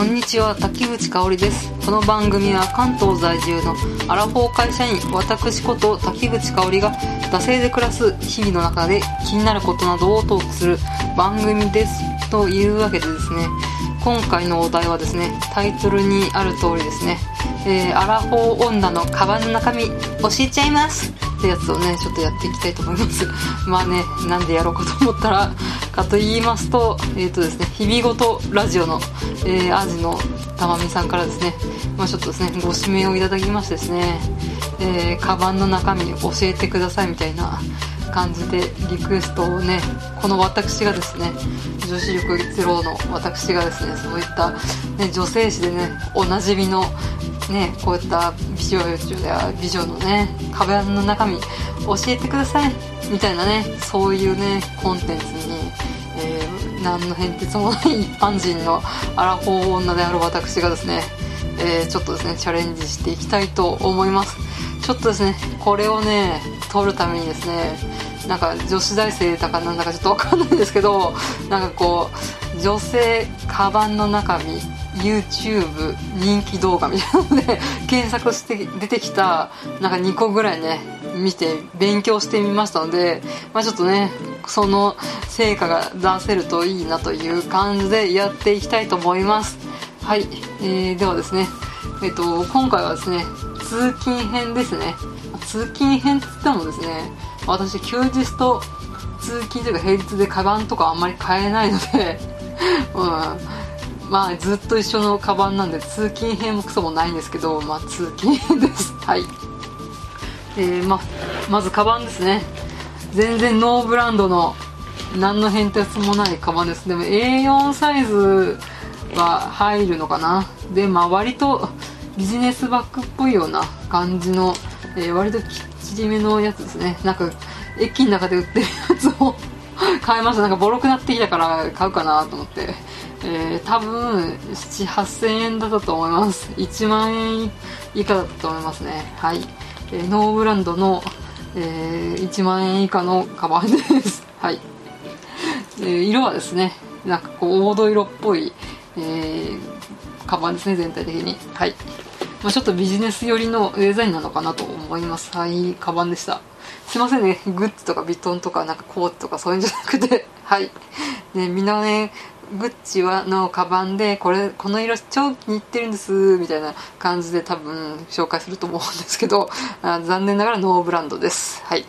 こんにちは滝口香織です。この番組は関東在住のアラフォー会社員私こと滝口香織が惰性で暮らす日々の中で気になることなどをトークする番組です。というわけでですね今回のお題はですねタイトルにある通りですね、えー、アラフォー女のカバンの中身教えちゃいます。ってやつをねちょっとやっていきたいと思います。まあねなんでやろうかと思ったらかと言いますとえっ、ー、とですね日々ごとラジオの、えー、アジのたまみさんからですねまあちょっとですねご指名をいただきましてですねえー、カバンの中身教えてくださいみたいな感じでリクエストをねこの私がですね女子力ゼロの私がですねそういった、ね、女性誌でねおなじみのねこういった美女や美女のねカバンの中身教えてくださいみたいなねそういうねコンテンツに、えー、何の変哲もない 一般人のアラフォー女である私がですね、えー、ちょっとですねチャレンジしていきたいと思います。ちょっとですねこれをね取るためにですねなんか女子大生だかなんだかちょっと分かんないんですけどなんかこう女性カバンの中身 YouTube 人気動画みたいなので検索して出てきたなんか2個ぐらいね見て勉強してみましたので、まあ、ちょっとねその成果が出せるといいなという感じでやっていきたいと思います。はい、えー、ではですねえっと今回はですね通勤編ですね。通勤編って言ってもですね私休日と通勤というか平日でカバンとかあんまり買えないので うん。まあずっと一緒のカバンなんで通勤編もクソもないんですけどまあ通勤編です。はい。えー、ままずカバンですね。全然ノーブランドの何の変哲もないカバンです。でも A4 サイズは入るのかな。でまあ割とビジネスバッグっぽいような感じの、えー、割ときっちりめのやつですね。なんか駅の中で売ってるやつを 買いました。なんかボロくなってきたから買うかなと思って、えー、多分7 8000円だったと思います。1万円以下だったと思いますね。はい、えー、ノーブランドの、えー、1万円以下のカバンです。はい、えー、色はですねなんかこう黄土色っぽい、えー、カバンですね全体的に。はい。まあ、ちょっとビジネス寄りのデザインなのかなと思います。はいカバンでした。すいませんね。グッズとかビトンとかなんかコートとかそういうんじゃなくて。はい。ねみんなねグッチはのカバンでこれこの色超気に入ってるんですみたいな感じで多分紹介すると思うんですけどあ残念ながらノーブランドです。はい。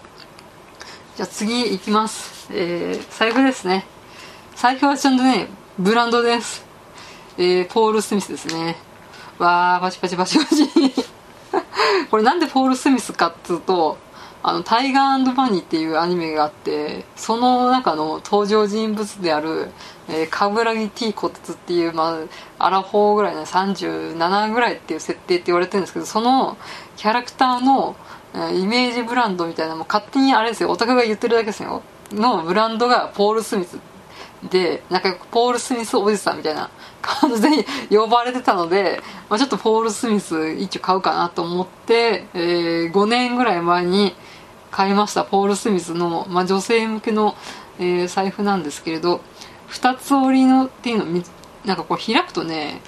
じゃあ次いきます。えー、財布ですね。財布はちゃんとねブランドです。えー、ポール・スミスですね。わーパチパチパチパチ。これなんでポール・スミスかっつうとあのタイガーバニーっていうアニメがあってその中の登場人物である、えー、カブラギ・ティーコツっていう、まあ、アラフォーぐらいの37ぐらいっていう設定って言われてるんですけどそのキャラクターの、えー、イメージブランドみたいなもう勝手にあれですよ。オタクが言ってるだけですよ。のブランドがポール・スミスでなんかポール・スミスおじさんみたいな感じで呼ばれてたので、まあ、ちょっとポール・スミス一応買うかなと思って、えー、5年ぐらい前に買いました。ポール・スミスの、まあ、女性向けの、えー、財布なんですけれど2つ折りのっていうのなんかこう開くとね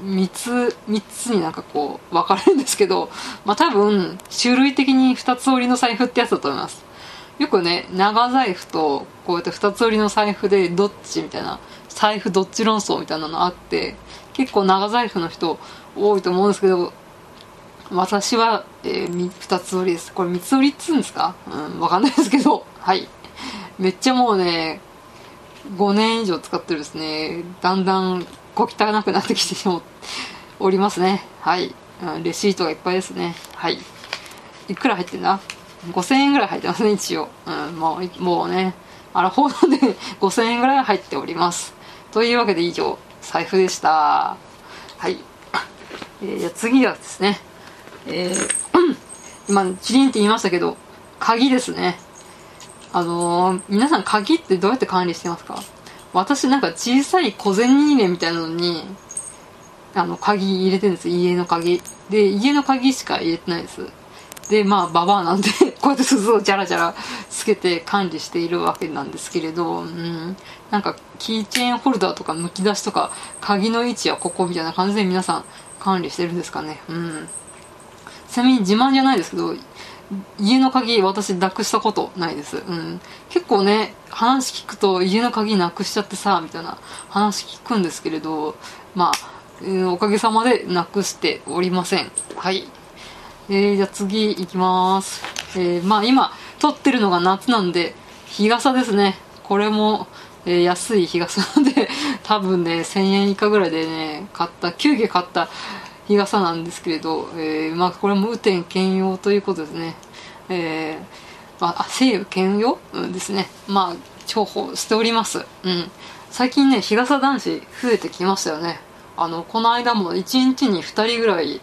3つ3つになんかこう分かれるんですけど、まあ、多分種類的に2つ折りの財布ってやつだと思います。よくね長財布とこうやって2つ折りの財布でどっちみたいな財布どっち論争みたいなのあって結構長財布の人多いと思うんですけど私は、えー、2つ折りです。これ3つ折りっつうんですか？うんわかんないですけど はい。めっちゃもうね5年以上使ってるですね。だんだん小汚くなってきておりますね。はい、うん、レシートがいっぱいですね。はい。いくら入ってんだ？5000円ぐらい入ってますね一応、うん、もうもうね。あらほどで5000円ぐらい入っております。というわけで以上財布でした。はい、えー、じゃ次はですね。えー、今チリンって言いましたけど鍵ですね。あのー、皆さん鍵ってどうやって管理してますか？私なんか小さい小銭入れみたいなのにあの鍵入れてるんです。家の鍵。で家の鍵しか入れてないです。でまあババアなんで こうやって鈴をジャラジャラつけて管理しているわけなんですけれど、うん、なんかキーチェーンホルダーとかむき出しとか鍵の位置はここみたいな感じで皆さん管理してるんですかね。うん。ちなみに自慢じゃないですけど家の鍵私なくしたことないです、うん、結構ね話聞くと家の鍵なくしちゃってさみたいな話聞くんですけれどまあ、おかげさまでなくしておりません。はい。えー、じゃあ次いきます。えー、まあ今、撮ってるのが夏なんで、日傘ですね。これも、えー、安い日傘なんで、多分ね、1000円以下ぐらいでね、買った、急遽買った日傘なんですけれど、えー、まあこれも雨天兼用ということですね。えー、まあ、西雨兼用、うん、ですね。まあ、重宝しております。うん。最近ね、日傘男子増えてきましたよね。あの、この間も1日に2人ぐらい、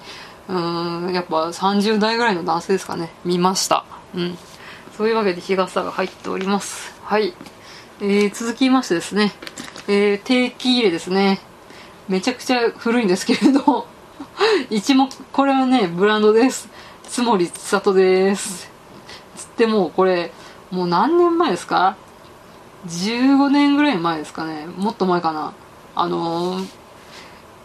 うんやっぱ30代ぐらいの男性ですかね。見ました。うん。そういうわけで日傘が入っております。はい。えー、続きましてですね。えー、定期入れですね。めちゃくちゃ古いんですけれど。一目これはねブランドです。津森千里です。つってもうこれもう何年前ですか？15年ぐらい前ですかね。もっと前かな。あのー、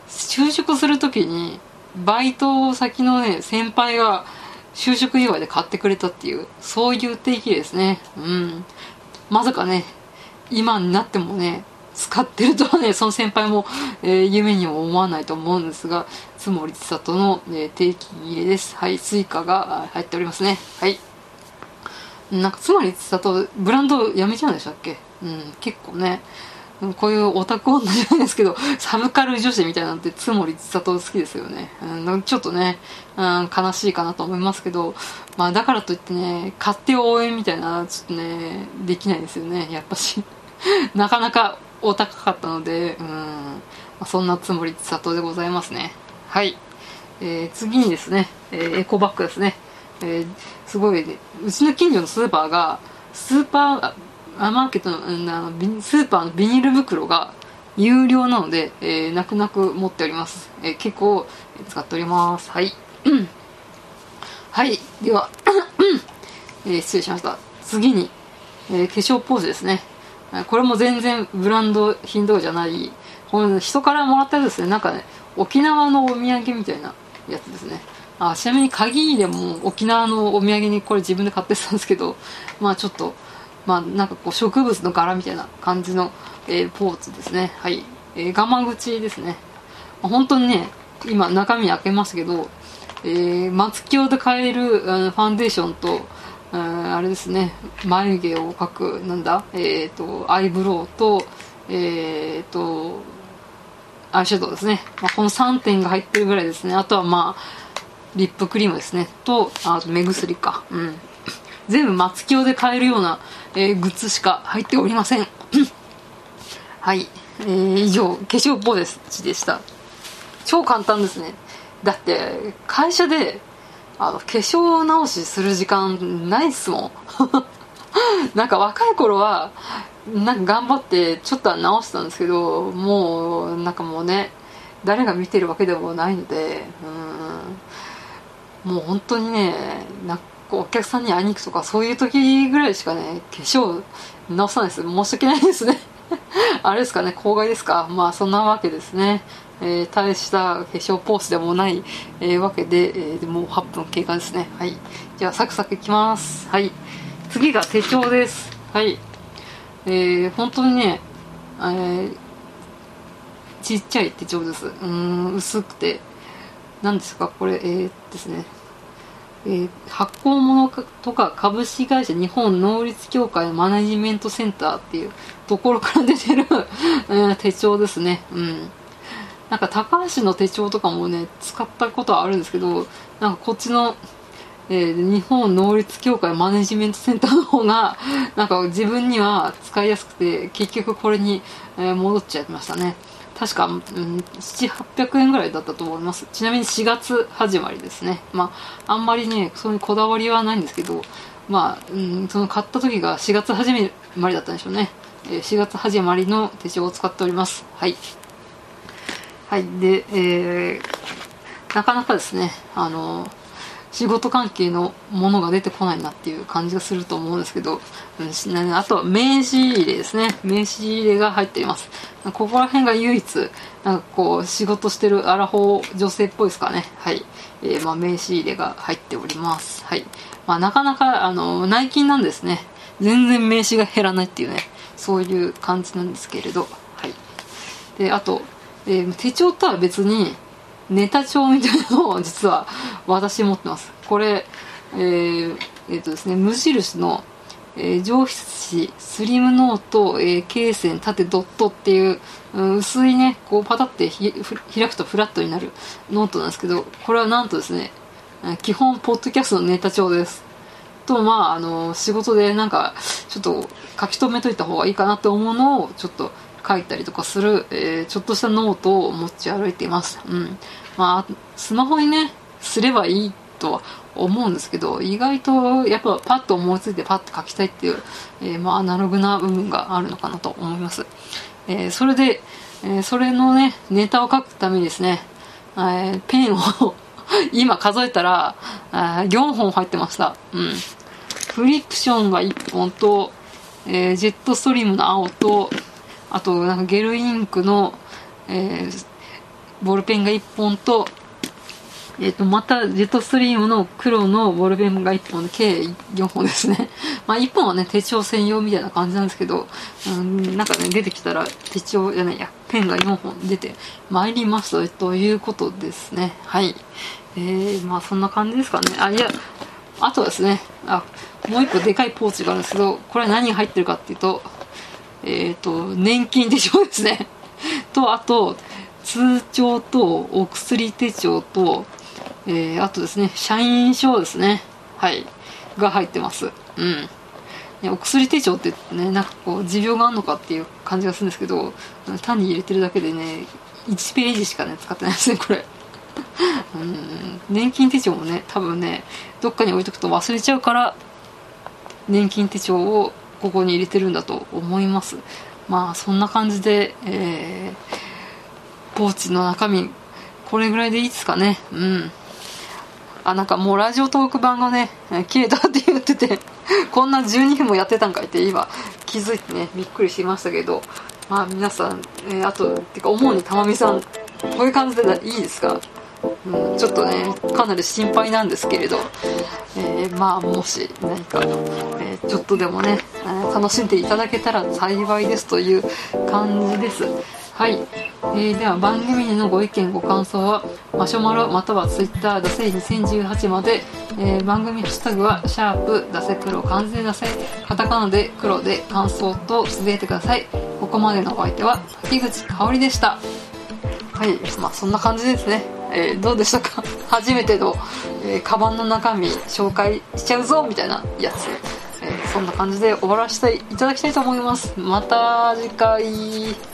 就職する時にバイト先のね、先輩が就職祝いで買ってくれたっていう、そういう定期ですね。うん。まさかね、今になってもね、使ってるとはね、その先輩も、えー、夢にも思わないと思うんですが、ツモリチサトの、えー、定期入れです。はい、 Suicaが入っておりますね。はい。なんか、ツモリチサト、ブランドやめちゃうんでしたっけ？うん、結構ね、こういうオタク女じゃないですけど、サブカル女子みたいなんて、ツモリチサト好きですよね。うん、ちょっとね、うん、悲しいかなと思いますけど、まあだからといってね、勝手応援みたいな、ちょっとね、できないですよね、やっぱし。なかなかお高かったので、うん、まあ、そんなつもり千里でございますね。はい。えー、次にですね、えー、エコバッグですね。えー、すごい、ね、うちの近所のスーパーが、スーパー、マーケットののスーパーのビニール袋が有料なので、えー、泣く泣く持っております、えー、結構使っております。はい。はい。ではえー、失礼しました。次に、えー、化粧ポーチですね。これも全然ブランド品とかじゃない。この人からもらったやつですね。なんかね沖縄のお土産みたいなやつですね。あちなみに鍵でも沖縄のお土産にこれ自分で買ってたんですけどまあちょっとまあ、なんかこう植物の柄みたいな感じの、えー、ポーチですね。はい。えー、ガマ口ですね。まあ、本当にね、今中身開けましたけど、えー、松清で買える、うんファンデーションと、うん、あれですね、眉毛を描く、なんだ、えっ、ー、と、アイブロウと、えっ、ー、と、アイシャドウですね。まあ、この3点が入ってるぐらいですね。あとはまあ、リップクリームですね。と、あと目薬か。うん。全部松清で買えるような、えー、グッズしか入っておりません。はい、えー、以上化粧ポーチでした。超簡単ですね。だって会社であの化粧直しする時間ないっすもん。なんか若い頃はなんか頑張ってちょっとは直したんですけどもうなんかもうね誰が見てるわけでもないのでうん。もう本当にねなお客さんに会いに行くとかそういう時ぐらいしかね化粧直さないです。申し訳ないですね。あれですかね公害ですか？まあそんなわけですね。えー、大した化粧ポーチでもない、えー、わけで、えー、もう8分経過ですね。はい。じゃあサクサクいきます。はい。次が手帳です。はい。えー、本当にね、えー、ちっちゃい手帳です。うん薄くて。何ですか？これえー、ですね。えー、発行物とか株式会社日本能率協会マネジメントセンターっていうところから出てる 手帳ですね。うん。なんか高橋の手帳とかもね、使ったことはあるんですけど、なんかこっちの、えー、日本能率協会マネジメントセンターの方が、なんか自分には使いやすくて、結局これに、えー、戻っちゃいましたね。確か、うん、7800円ぐらいだったと思います。ちなみに4月始まりですね。まああんまりねそういうこだわりはないんですけどまあ、うん、その買った時が4月始まりだったんでしょうね、え、4月始まりの手帳を使っております。はい。はい。で、えー、なかなかですねあの仕事関係のものが出てこないなっていう感じがすると思うんですけど、うん、あとは名刺入れですね。名刺入れが入っています。ここら辺が唯一なんかこう仕事してるアラフォー女性っぽいですかね。はい、えー、まあ、名刺入れが入っております。はい、まあ、なかなかあの内勤なんですね。全然名刺が減らないっていうね。そういう感じなんですけれど。はい。であと、えー、手帳とは別にネタ帳みたいなのを実は私持ってます。これえー、えー、とですね無印の、えー、上質紙スリムノート、えー、罫線縦ドットっていう、うん、薄いねこうパタって開くとフラットになるノートなんですけどこれはなんとですね基本ポッドキャストのネタ帳です。とまああの仕事でなんかちょっと書き留めといた方がいいかなって思うのをちょっと書いたりとかする、えー、ちょっとしたノートを持ち歩いています。うん。まあ、スマホにね、すればいいとは思うんですけど、意外とやっぱパッと思いついてパッと書きたいっていう、えー、まあアナログな部分があるのかなと思います。えー、それで、え、それのね、ネタを書くためにですね、えー、ペンを 今数えたら、4本入ってました。うん。フリクションが1本と、えー、ジェットストリームの青と、あとなんかゲルインクの、えー、ボールペンが1本と、えっ、ー、と、また、ジェットストリームの黒のボールペンが1本で、計4本ですね。まあ、1本はね、手帳専用みたいな感じなんですけど、うん、なんかね、出てきたら、手帳じゃないや、ペンが4本出てまいりましたということですね。はい。えー、まあ、そんな感じですかね。あ、いや、あとはですね、あ、もう1個でかいポーチがあるんですけど、これは何が入ってるかっていうと、えっ、ー、と、年金手帳ですね。と、あと、通帳とお薬手帳と、えー、あとですね、社員証ですね。はい。が入ってます。うん。ねお薬手帳ってね、なんかこう、持病があるのかっていう感じがするんですけど、単に入れてるだけでね、1ページしかね、使ってないですね、これ。うん、年金手帳もね、多分ね、どっかに置いとくと忘れちゃうから、年金手帳をここに入れてるんだと思います。まあそんな感じで、えー、ポーチの中身これぐらいでいいですかね。うん。あなんかもうラジオトーク版がね切れたって言ってて こんな12分もやってたんかいって今気づいてねびっくりしましたけど。まあ皆さん、えー、あとてか主にたまみさんこういう感じでいいですか？うん、ちょっとねかなり心配なんですけれど、えー、まあもし何か、えー、ちょっとでもね、楽しんでいただけたら幸いですという感じです。はい、えー、では番組へのご意見ご感想はマシュマロまたは Twitter ダセ2018まで、えー、番組ハッシュタグはシャープダセ黒完全ダセカタカナで黒で感想とつぶやいてください。ここまでのお相手は滝口香織でした。はい。まあそんな感じですね。えー、どうでしたか？初めての、えー、カバンの中身紹介しちゃうぞみたいなやつ、えー、そんな感じで終わらせていただきたいと思います。また次回。